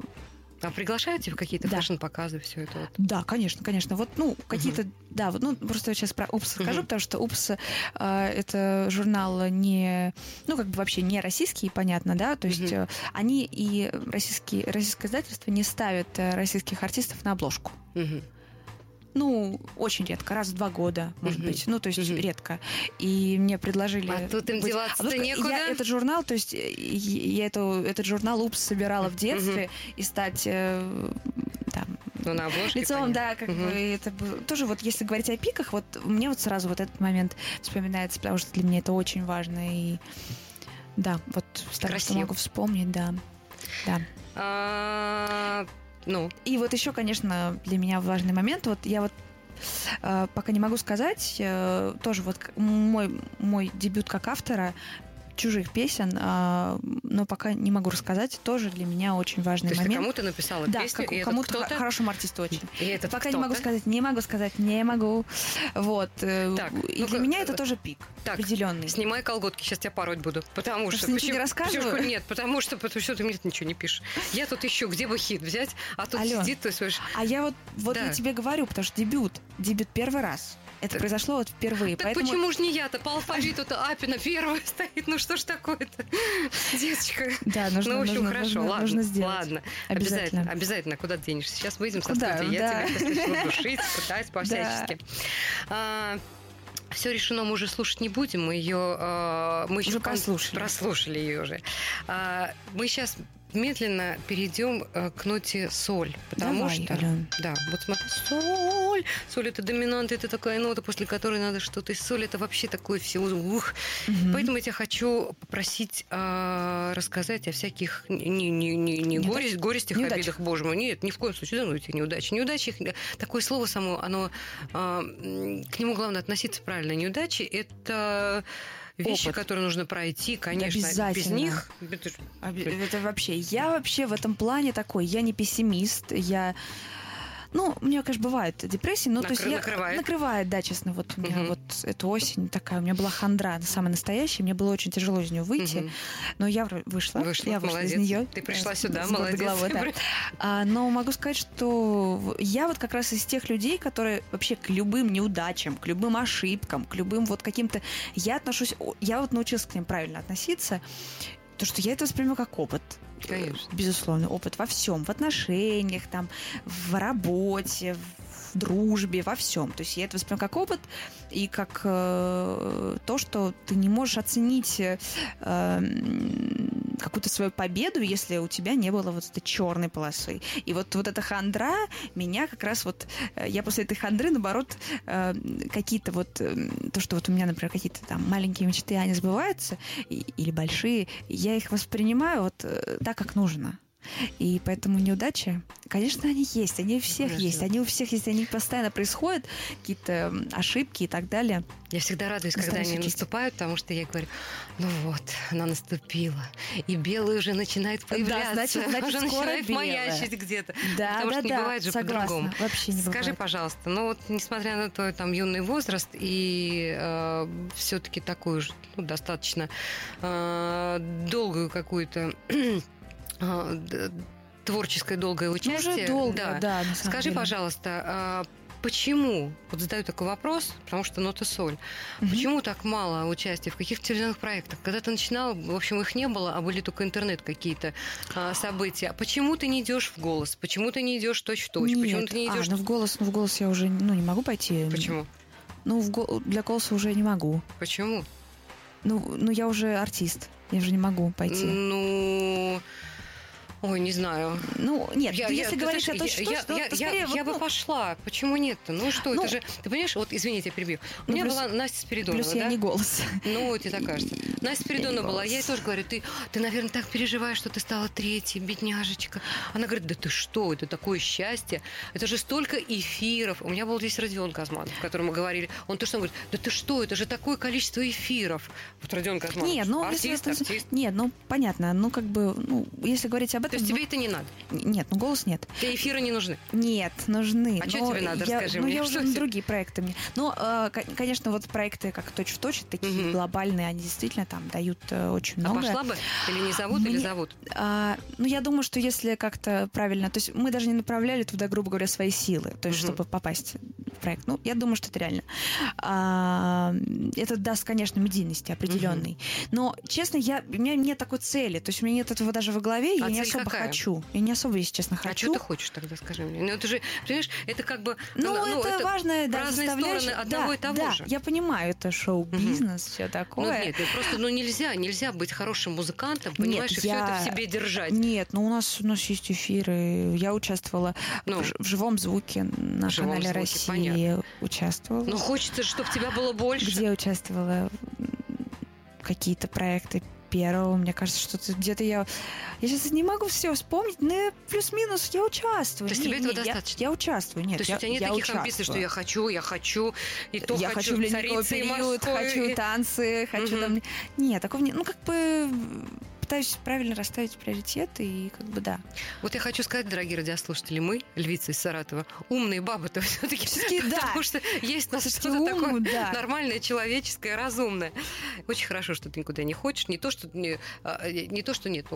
А приглашаете в какие-то Да. fashion -показы, все это вот? Да, конечно, конечно. Вот, ну, какие-то, да, вот, ну, просто я сейчас про УПС скажу, Мгм. потому что УПС а, это журнал не, ну, как бы вообще не российский, понятно, да, то есть э, они и российские, российское издательство не ставят э, российских артистов на обложку. Мгм. Ну, очень редко, раз в два года, может Мгм. быть. Ну, то есть Мгм. редко. И мне предложили... А тут им быть- деваться-то вот некуда. Я этот журнал, то есть э, я эту, этот журнал УПС собирала в детстве и стать э, там, Ну, на обложке, лицом, понятно. да, как Мгм. бы это. Тоже вот если говорить о пиках, вот мне вот сразу вот этот момент вспоминается, потому что для меня это очень важно. И да, вот с того, что могу вспомнить, да. Да. Ну, И вот еще, конечно, для меня важный момент. Вот я вот э, пока не могу сказать, э, тоже вот мой, мой дебют как автора чужих песен, а, но пока не могу рассказать. Тоже для меня очень важный То есть ты момент. кому-то написала Да, песню, как- этот кому-то кто-то... хорошему артисту очень. И этот Пока не могу кто-то- сказать, не могу сказать, не могу. Вот. э, Так, и ну-ка, для меня это э, тоже пик так, определенный. Снимай колготки, сейчас тебя пороть буду. Потому что... что ничего не почему- рассказываю? почему- Нет, потому что, потому что ты мне ничего не пишешь. Я тут ищу, где бы хит взять, а тут Алён, сидит, ты слышишь... А я вот, вот Да. я тебе говорю, потому что дебют, дебют первый раз. Это Так- произошло вот впервые. Так поэтому почему же не я-то? По алфавиту-то Апина первая стоит. Ну что ж такое-то? Деточка. Да, нужно, ну, в общем, нужно, хорошо, нужно, ладно. нужно сделать. Ладно. Обязательно. Обязательно. Обязательно. Куда ты денешься? Сейчас выйдем со Куда? студии. Я Да. тебя сейчас начну душить, пытать Да. по-всячески. все решено, мы уже слушать не будем. Мы ее... а, мы еще Уже прослушали. Прослушали ее уже. А, мы сейчас медленно перейдем э, к ноте соль. Потому Давай, что... Алён. Да, вот смотри, соль. Соль это доминант, это такая нота, после которой надо что-то. Соль это вообще такое все. Ух. Мгм. Поэтому я тебя хочу попросить а, рассказать о всяких не, не, не, не Неудач- горе- горестях, неудачах. обидах, боже мой. Нет, ни в коем случае. Да ну эти неудачи. Неудачи, такое слово само, оно а, к нему главное относиться правильно. Неудачи это вещи, Опыт. которые нужно пройти, конечно. Без обязательно. них ж- Оби- Это вообще, я вообще в этом плане такой, я не пессимист, я ну, у меня, конечно, бывают депрессии, но то есть Накры- я накрывает. накрывает, да, честно. Вот у меня Мгм. вот эту осень такая, у меня была хандра, самая настоящая, мне было очень тяжело из нее выйти, Мгм. но я вышла, Вышла, я вышла молодец. из нее. Ты пришла с- сюда, с молодец. головой, да. А, но могу сказать, что я вот как раз из тех людей, которые вообще к любым неудачам, к любым ошибкам, к любым вот каким-то... Я отношусь... Я вот научилась к ним правильно относиться, то, что я это воспринимаю как опыт. Конечно. Безусловно, опыт во всем, в отношениях, там, в работе, в дружбе, во всем. То есть я это воспринимаю как опыт и как э, то, что ты не можешь оценить э, какую-то свою победу, если у тебя не было вот этой черной полосы. И вот, вот эта хандра меня как раз вот... э, Я после этой хандры, наоборот, э, какие-то вот... э, То, что вот у меня, например, какие-то там маленькие мечты, они сбываются, и- или большие, я их воспринимаю вот э, так, как нужно. И поэтому неудачи, конечно, они есть, они у всех Конечно. есть, они у всех есть, они постоянно происходят, какие-то ошибки и так далее. Я всегда радуюсь, когда они учить. наступают, потому что я говорю, ну вот, она наступила, и белый уже начинает появляться, значит- значит, уже начинает белое. маячить где-то. Да, Потому да, что не да, бывает же по-другому. Вообще не Скажи, бывает. пожалуйста, ну вот несмотря на твой там юный возраст и все-таки такую же ну, достаточно э, долгую какую-то э, творческое долгое Ну, участие, уже долго, да. да, Скажи, деле. пожалуйста, а почему, вот задаю такой вопрос, потому что нота соль, Мгм. почему так мало участия в каких-то телевизионных проектах? Когда ты начинала, в общем, их не было, а были только интернет какие-то а, события. Почему ты не идешь в голос? Почему ты не идешь точь-в-точь? Почему Нет. ты не идешь... А, ну в голос, ну в голос я уже ну, не могу пойти. Почему? Ну, в го- для голоса уже не могу. Почему? Ну, ну, я уже артист. Я уже не могу пойти. Ну... Ой, не знаю. Ну, нет, Я- я- если говоришь знаешь, о точно, я, то, я- то я- скорее я вот, бы ну, пошла. Почему нет-то? Ну что, Ну, это же... Ты понимаешь, вот, извините, я перебью. У Ну, меня плюс- была Настя Спиридонова, плюс я да? не голос. Ну, тебе так кажется. Настя Спиридонова не была, я ей тоже говорю, ты, ты, наверное, так переживаешь, что ты стала третьей, бедняжечка. Она говорит, да ты что, это такое счастье. Это же столько эфиров. У меня был здесь Родион Казманов, в котором мы говорили. Он то, что он говорит, да ты что, это же такое количество эфиров. Вот Родион Казманов. Нет, ну, артист, если артист. Нет, ну, понятно. Ну, как бы, ну, если говорить об То есть тебе это не надо. Нет, ну, голос нет. Тебе эфиры не нужны. Нет, нужны. А чё но тебе надо? Я, Расскажи ну, мне, я что уже на другие проекты мне. Ну, ко- конечно, вот проекты как точь в точь, такие глобальные, они действительно там дают э, очень А много. пошла бы? Или не зовут, или зовут? А, ну, я думаю, что если как-то правильно... То есть мы даже не направляли туда, грубо говоря, свои силы, то есть чтобы попасть в проект. Ну, я думаю, что это реально. А, это даст, конечно, медийности определенной. Но, честно, я, у меня нет такой цели. То есть у меня нет этого даже во главе, А я не цель особо какая? хочу. Я не особо, если честно, А хочу. что ты хочешь тогда, скажи мне? Ну, это же, понимаешь, это как бы... Ну, это, важная да, разные стороны одного да, и того да, же. я понимаю, это шоу-бизнес, все Ну, такое. нет, ну, просто ну, нельзя, нельзя быть хорошим музыкантом, понимаешь, и все я- это в себе держать. Нет, ну у нас у нас есть эфиры. Я участвовала Ну. в, живом звуке на живом канале звуке, России. понятно. Участвовала. Ну, хочется чтобы тебя было больше. Где участвовала какие-то проекты первого. Мне кажется, что это где-то я... Я сейчас не могу все вспомнить, но плюс-минус я участвую. То есть тебе этого не, я- достаточно? Я, участвую, нет. То есть я, у тебя нет я таких амбиций, что участвую. я хочу, я хочу, и то я хочу в ледниковый период, морской, хочу и- танцы, хочу Мгм. там... Нет, такого не... Ну, как бы пытаюсь правильно расставить приоритеты и как бы да. Вот я хочу сказать, дорогие радиослушатели, мы, львицы из Саратова, умные бабы-то все-таки. Да. Потому что есть у нас что-то такое да. нормальное, человеческое, разумное. Очень хорошо, что ты никуда не хочешь. Не то, что не, а, не то, что нет.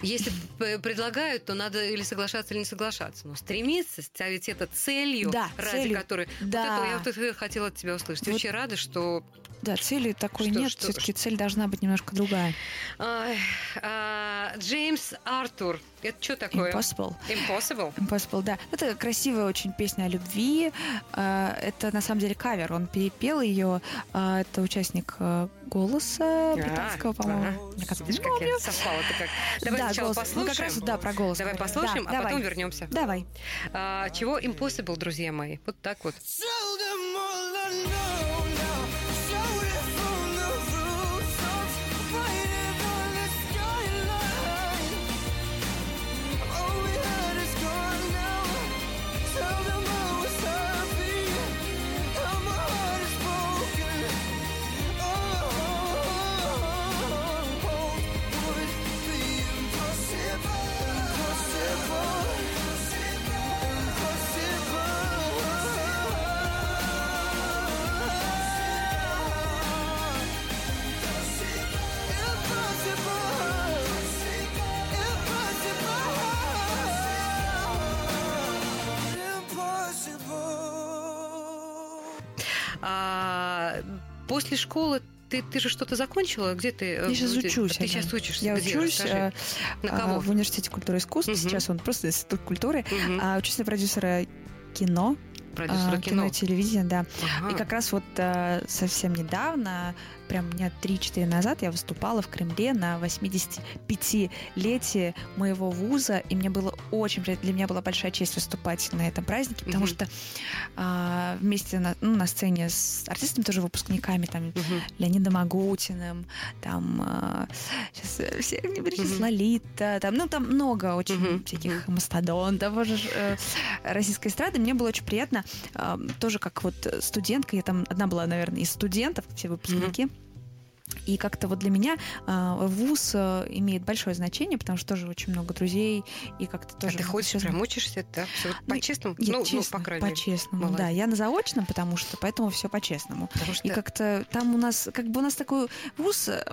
Если предлагают, то надо или соглашаться, или не соглашаться. Но стремиться, ставить это целью, Да, ради целью. которой... Да. Вот это я вот это хотела от тебя услышать. Вот. Очень рада, что... Да, цели такой Что- нет, все-таки цель должна быть немножко другая. Ай, Джеймс Артур. Это что такое? Impossible. Impossible? Impossible, да. Это красивая очень песня о любви. А, Это на самом деле кавер. Он перепел ее. А, Это участник а, голоса британского, А, по-моему. ага. Мне кажется, Видишь, как я совпала-то как. Давай Да, сначала голос. Ну, послушаем. как раз, да, про голос Давай послушаем, Да, а давай. потом вернемся. Давай. А, чего Impossible, друзья мои? Вот так вот. Tell А, после школы ты, ты же что-то закончила? Где ты? э, Я сейчас где- учусь. Ты сейчас учишься? Я Где? учусь Расскажи. э, На а, кого? в университете культуры и искусств. Мгм. Сейчас он просто институт культуры. Мгм. А, учусь на продюсера кино, Продюсера а, кино. и телевидения, да. Ага. И как раз вот э, совсем недавно, прям дня 3-4 назад, я выступала в Кремле на 85-летие моего вуза, и мне было очень для меня была большая честь выступать на этом празднике, потому Мгм. что а, вместе на, ну, на сцене с артистами, тоже выпускниками, там, Мгм. Леонидом Агутиным, там, сейчас все не перечислю, Мгм. Лолита, там, ну, там много очень Мгм. всяких мастодонтов уже, э, российской эстрады. Мне было очень приятно, э, тоже как вот студентка, я там одна была, наверное, из студентов, все выпускники, И как-то вот для меня э, вуз э, имеет большое значение, потому что тоже очень много друзей, и как-то А тоже... ты много ходишь, всё прям учишься, да? Все вот Ну, по-честному? Я ну, ну, честно, по крайней мере. по-честному, Молодец. да. Я на заочном, потому что, поэтому все по-честному. Что И как-то там у нас, как бы у нас такой вуз, э,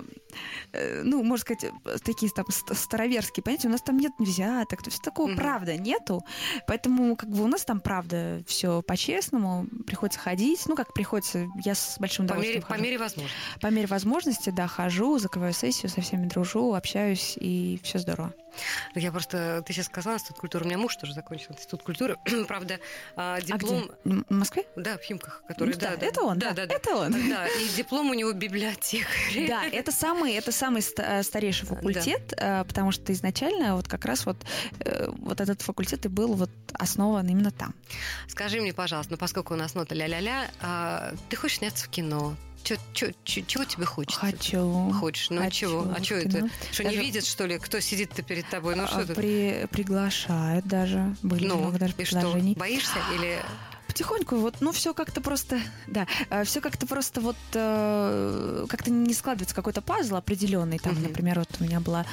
э, ну, можно сказать, такие там ст- староверские понятия, у нас там нет взяток, то есть такого Мгм. правда нету, поэтому как бы у нас там правда все по-честному, приходится ходить, ну, как приходится, я с большим по мере, удовольствием по хожу. мере возможности. По мере возможности, да, хожу, закрываю сессию, со всеми дружу, общаюсь, и все здорово. Я просто, ты сейчас сказала, институт культуры. У меня муж тоже закончил институт культуры. Правда, а, А диплом... где? В Москве? Да, в Химках, который... Ну да, это он, да, да, да. это он. Да, и диплом у него библиотекарь. Да, это самый, это самый э, старейший факультет, э, потому что изначально вот как раз вот, э, вот этот факультет и был вот основан именно там. Скажи мне, пожалуйста, ну поскольку у нас нота ля-ля-ля, а, ты хочешь сняться в кино? Чего тебе хочется? Хочу. Хочешь, ну Хочу чего? А что кино. это? Что, не видят, что ли, кто сидит-то перед тобой? Ну А, что ты? при- приглашают даже. Были Ну, много даже и что, боишься или... Потихоньку вот, ну, все как-то просто, да, все как-то просто вот э, как-то не складывается какой-то пазл определенный. Там, Мгм. например, вот у меня была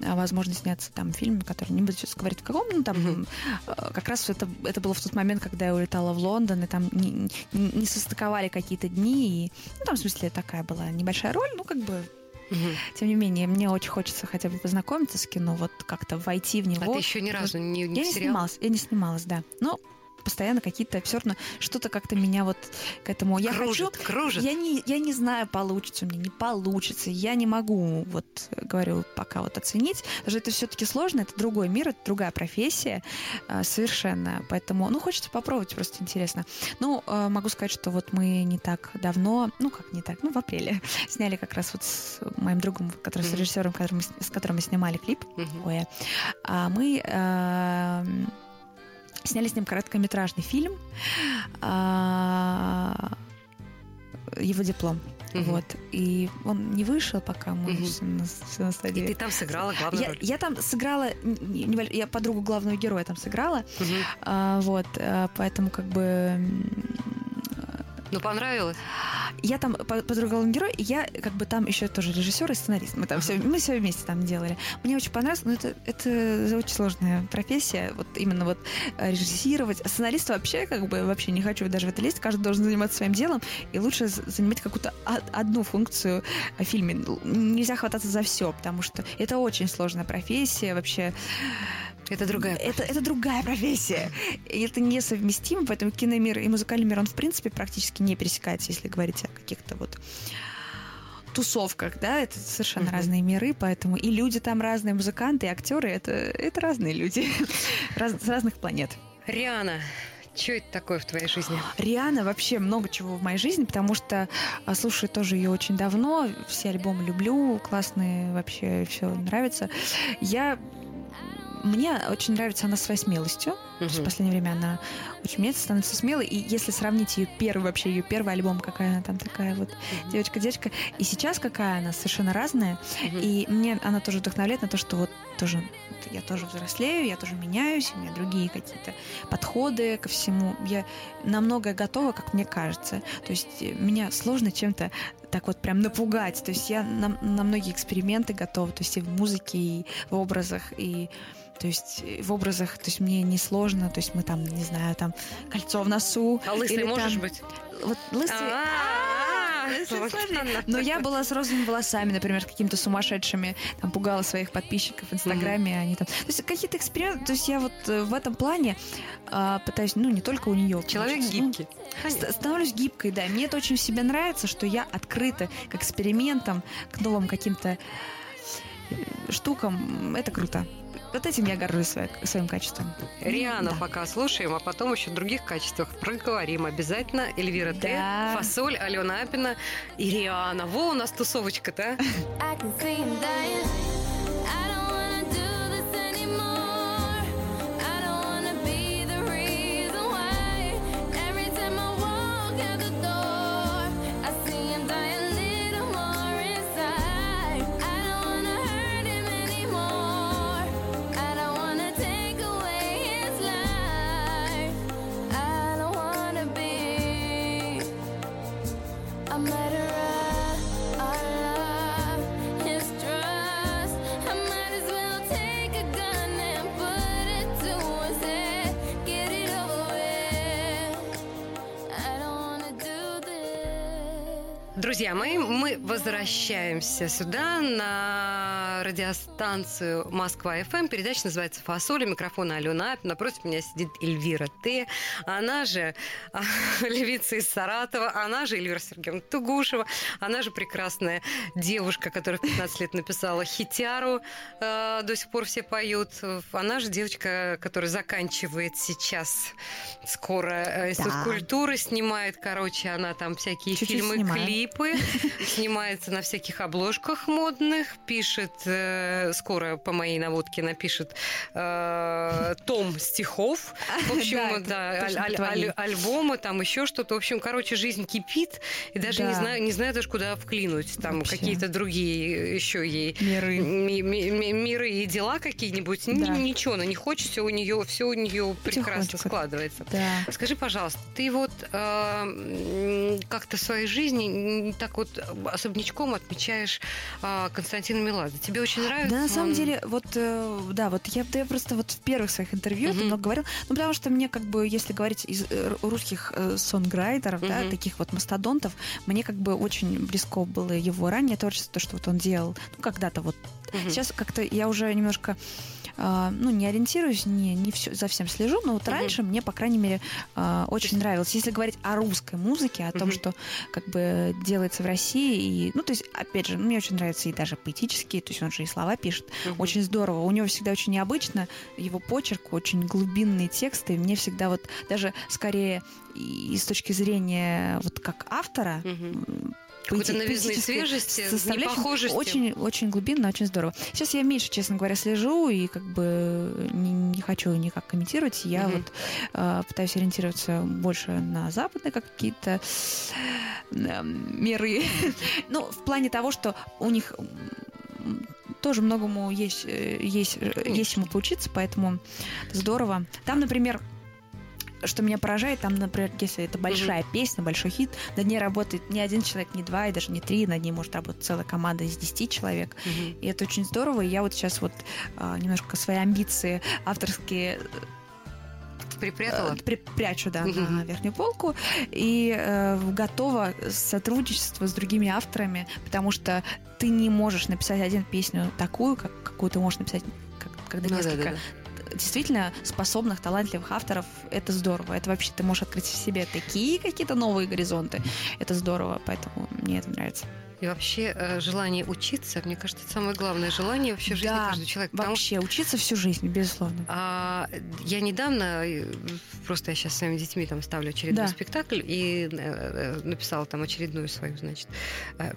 э, возможность сняться там в фильме, который не буду сейчас говорить в каком, ну, там э, как раз это, это было в тот момент, когда я улетала в Лондон, и там не, не- не состыковали какие-то дни, и, ну, там, в смысле, такая была небольшая роль, ну, как бы, Мгм. тем не менее, мне очень хочется хотя бы познакомиться с кино, вот как-то войти в А него. ты еще ни разу не, не Я не снималась, я не снималась, да. Но постоянно какие-то все равно что-то как-то меня вот к этому. Я кружит, хочу. кружит. Я не, я не знаю, получится у меня, не получится. Я не могу, вот говорю, пока вот оценить. Даже это все-таки сложно, это другой мир, это другая профессия а, совершенно. Поэтому, ну, хочется попробовать, просто интересно. Ну, а, могу сказать, что вот мы не так давно, ну, как не так, ну, в апреле сняли как раз вот с моим другом, который с Мгм. режиссером, который мы с- с которым мы снимали клип. Мгм. Ой, а мы эм, сняли с ним короткометражный фильм. а, Его диплом. Мгм. Вот. И он не вышел, пока мы всё на, на И стадии. ты там сыграла главную Я, роль. я там сыграла, я подругу главного героя там сыграла, Мгм. а, вот, а, поэтому как бы Ну, понравилось? я там по- подруга главного героя, и я как бы там еще тоже режиссер и сценарист. Мы там все, мы все вместе там делали. Мне очень понравилось, но это, это очень сложная профессия, вот именно вот э, режиссировать. А сценарист вообще как бы вообще не хочу даже в это лезть. Каждый должен заниматься своим делом, и лучше занимать какую-то од- одну функцию в фильме. Нельзя хвататься за все, потому что это очень сложная профессия вообще. Это другая. Это, это другая профессия. И это несовместимо, поэтому киномир и музыкальный мир, он в принципе практически не пересекается, если говорить о каких-то вот тусовках, да, это совершенно Мгм. разные миры, поэтому и люди там разные, музыканты, и актеры, это, это разные люди Раз- с разных планет. Риана, что это такое в твоей жизни? Риана вообще много чего в моей жизни, потому что а, слушаю тоже ее очень давно, все альбомы люблю, классные, вообще все нравится. Я мне очень нравится она своей смелостью. Есть в последнее время она очень мне становится смелой. И если сравнить ее первый, вообще ее первый альбом, какая она там такая вот девочка-девочка, и сейчас какая она, совершенно разная. Мгм. И мне она тоже вдохновляет на то, что вот тоже я тоже взрослею, я тоже меняюсь, у меня другие какие-то подходы ко всему. Я на многое готова, как мне кажется. То есть э, меня сложно чем-то так вот прям напугать. То есть я на, на многие эксперименты готова, то есть и в музыке, и в образах, и то есть э, в образах, то есть мне не сложно, то есть мы там, не знаю, там кольцо в носу. А лысой или можешь там- быть? Вот лысый... А, лысый она. Но я была с розовыми волосами, например, какими-то сумасшедшими, там пугала своих подписчиков в Инстаграме, они там. То есть какие-то эксперименты. То есть я вот э, в этом плане а, пытаюсь, ну не только у нее. Человек гибкий. Ст- становлюсь гибкой, да. Мне это очень в себе нравится, что я открыта к экспериментам, к новым каким-то э, штукам. Это круто. Вот этим я горжусь своей- своим качеством. Риана Да. пока слушаем, а потом еще в других качествах проговорим обязательно. Эльвира Т, Да. Фасоль, Алена Апина и Риана. Во, у нас тусовочка-то, Друзья мои, мы возвращаемся сюда на радиостанцию Москва-ФМ. Передача называется «Фасоль». У микрофона Алена Апина. Напротив меня сидит Эльвира Т. Она же а, львица из Саратова. Она же Эльвира Сергеевна Тугушева. Она же прекрасная девушка, которая в 15 лет написала хитяру. э, до сих пор все поют. Она же девочка, которая заканчивает сейчас скоро э, институт Да. культуры, снимает, короче, она там всякие Чуть-чуть фильмы, снимаю. клипы, снимается на всяких обложках модных, пишет, э, скоро по моей наводке напишет э, том стихов, в общем, Да, аль- аль- альбомы, там еще что-то, в общем, короче, жизнь кипит, и даже не знаю, не знаю даже куда вклинуть, там какие-то другие еще ей Миры. ми- ми- ми- миры и дела какие-нибудь, Да. ничего, она не хочет, все у нее, все у нее прекрасно складывается. Да. Скажи, пожалуйста, ты вот э, как-то в своей жизни так вот особнячком отмечаешь э, Константина Меладзе. Тебе очень нравится? Да, на самом деле, вот, э, да, вот я, да, я просто вот в первых своих интервью это Мгм. много говорил, ну, потому что мне, как бы, если говорить из э, русских э, сонграйтеров, да, Мгм. таких вот мастодонтов, мне, как бы, очень близко было его раннее творчество, то, что вот он делал, ну, когда-то вот. Мгм. Сейчас как-то я уже немножко а, ну, не ориентируюсь, не, не всё- за всем слежу, но вот раньше мне, по крайней мере, а, очень нравилось. Если говорить о русской музыке, о том, что как бы делается в России, и, ну, то есть, опять же, мне очень нравится и даже поэтические, то есть он же и слова пишет, очень здорово. У него всегда очень необычно, его почерк, очень глубинные тексты. И мне всегда вот даже скорее и с точки зрения вот как автора. Какой-то новизны свежести, непохожести. Очень, очень глубинно, очень здорово. Сейчас я меньше, честно говоря, слежу и как бы не, не хочу никак комментировать. Я Мгм. вот э, пытаюсь ориентироваться больше на западные какие-то э, миры. ну, в плане того, что у них тоже многому есть, э, есть, э, есть чему поучиться, поэтому здорово. Там, например, что меня поражает, там, например, если это большая песня, большой хит, над ней работает не один человек, не два, и даже не три, над ней может работать целая команда из десяти человек. Мгм. И это очень здорово. И я вот сейчас вот а, немножко свои амбиции авторские Припрятала? э, при- прячу, да, Мгм. на верхнюю полку. И э, готова сотрудничество с другими авторами, потому что ты не можешь написать один песню такую, как, какую ты можешь написать, как- когда Ну несколько да, да. Действительно способных, талантливых авторов, это здорово. Это вообще ты можешь открыть в себе такие какие-то новые горизонты. Это здорово, поэтому мне это нравится. И вообще э, желание учиться, мне кажется, это самое главное желание вообще в жизни Да, каждого человека. Потому Вообще, учиться всю жизнь, безусловно. а, я недавно, э, просто я сейчас с своими детьми там ставлю очередной Да. спектакль и э, написала там очередную свою, значит,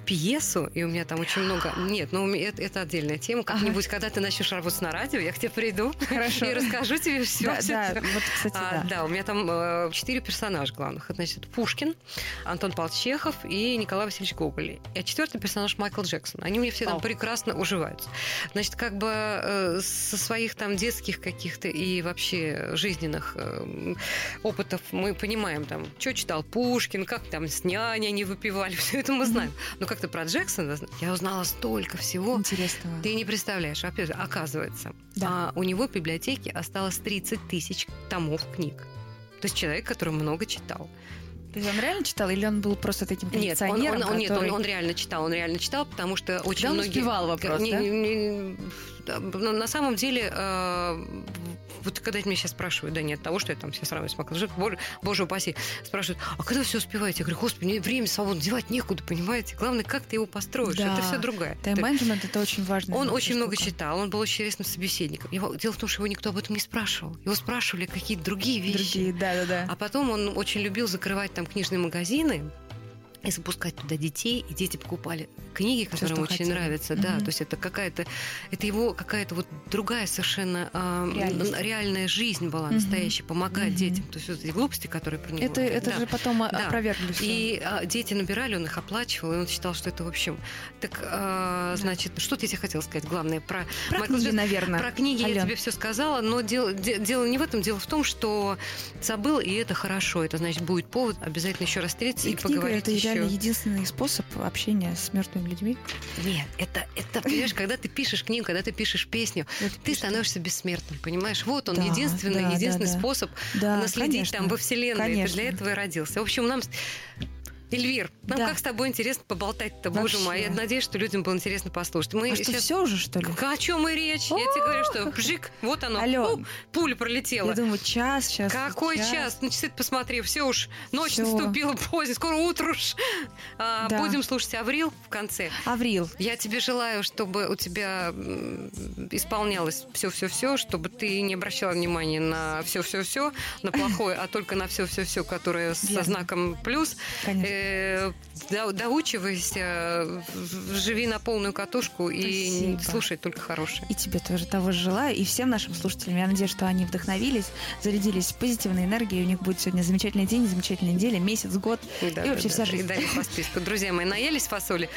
пьесу, и у меня там очень много... Нет, ну это, это отдельная тема. Как-нибудь, когда ты начнешь работать на радио, я к тебе приду Хорошо. и расскажу тебе все. Да, да, вот, кстати, А, да. да, у меня там четыре персонажа главных. Это, значит, Пушкин, Антон Павлович Чехов и Николай Васильевич Гоголь. Четвертый персонаж Майкл Джексон. Они мне все там прекрасно уживаются. Значит, как бы э, со своих там детских каких-то и вообще жизненных э, опытов мы понимаем там, что читал Пушкин, как там с няней они выпивали, все это мы знаем. Но как-то про Джексона я узнала столько всего. Интересного. Ты не представляешь, же, оказывается, Да. а, у него в библиотеке осталось 30 тысяч томов книг. То есть человек, который много читал. То есть он реально читал, или он был просто таким Нет, он, коллекционером, он- он- нет, он, который- он реально читал, он реально читал, потому что очень Да, он многие... успевал вопрос, Не- да? не- не- на самом деле, э, вот когда меня сейчас спрашивают, да нет, того, что я там все сравниваю с Джексоном, боже, боже упаси, спрашивают, а когда вы все успеваете? Я говорю, господи, мне время свободно, девать некуда, понимаете? Главное, как ты его построишь, Да. это все другое. Тайм-менеджмент это очень важно. Он очень много читал, он был очень интересным собеседником. Его, дело в том, что его никто об этом не спрашивал. Его спрашивали какие-то другие вещи. Другие, да, да, да. А потом он очень любил закрывать там книжные магазины и запускать туда детей, и дети покупали книги, которые им очень хотели. нравятся. Да, Мгм. то есть это какая-то, это его какая-то вот другая совершенно а, Реальность. реальная жизнь была, Мгм. настоящая, помогать Мгм. детям. То есть вот эти глупости, которые про него Это, это да. же потом Да. опровергли. И а, дети набирали, он их оплачивал, и он считал, что это в общем. Так, а, значит, что ты тебе хотела сказать? Главное про Про Майкл книги, Джексон- наверное. про книги я Алён. тебе все сказала, но дело, де- дело не в этом. Дело в том, что забыл, и это хорошо. Это значит, будет повод обязательно еще раз встретиться и, И поговорить это еще. Реально единственный способ общения с мертвыми людьми. Нет, это, это, понимаешь, когда ты пишешь книгу, когда ты пишешь песню, ты пишешь. становишься бессмертным, понимаешь? Вот он, Да, единственный, да, единственный да, способ Да, наследить конечно. там во Вселенной. Ты для этого и родился. В общем, нам... Эльвир, нам Да. как с тобой интересно поболтать-то, боже мой. Я надеюсь, что людям было интересно послушать. Мы А что, сейчас- все уже, что ли? О чем и речь? Я тебе говорю, что бжик, вот оно. Алло. У, пуля пролетела. Я думаю, час сейчас. Какой час? На часы посмотри, все уж ночь Всё. наступила поздно, скоро утро уж. А, Да. Будем слушать Аврил в конце. Аврил. Я тебе желаю, чтобы у тебя исполнялось все-все-все, чтобы ты не обращала внимания на все-все-все, на плохое, а только на все-все-все, которое со знаком плюс. Конечно. Э, до- доучивайся, в- живи на полную катушку и Спасибо. слушай только хорошее. И тебе тоже того же желаю, и всем нашим слушателям. Я надеюсь, что они вдохновились, зарядились позитивной энергией. У них будет сегодня замечательный день, замечательная неделя, месяц, год. Да, и вообще да, вся да. жизнь. И далее по списку. Друзья мои, наелись фасоли?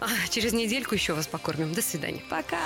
А, через недельку еще вас покормим. До свидания. Пока!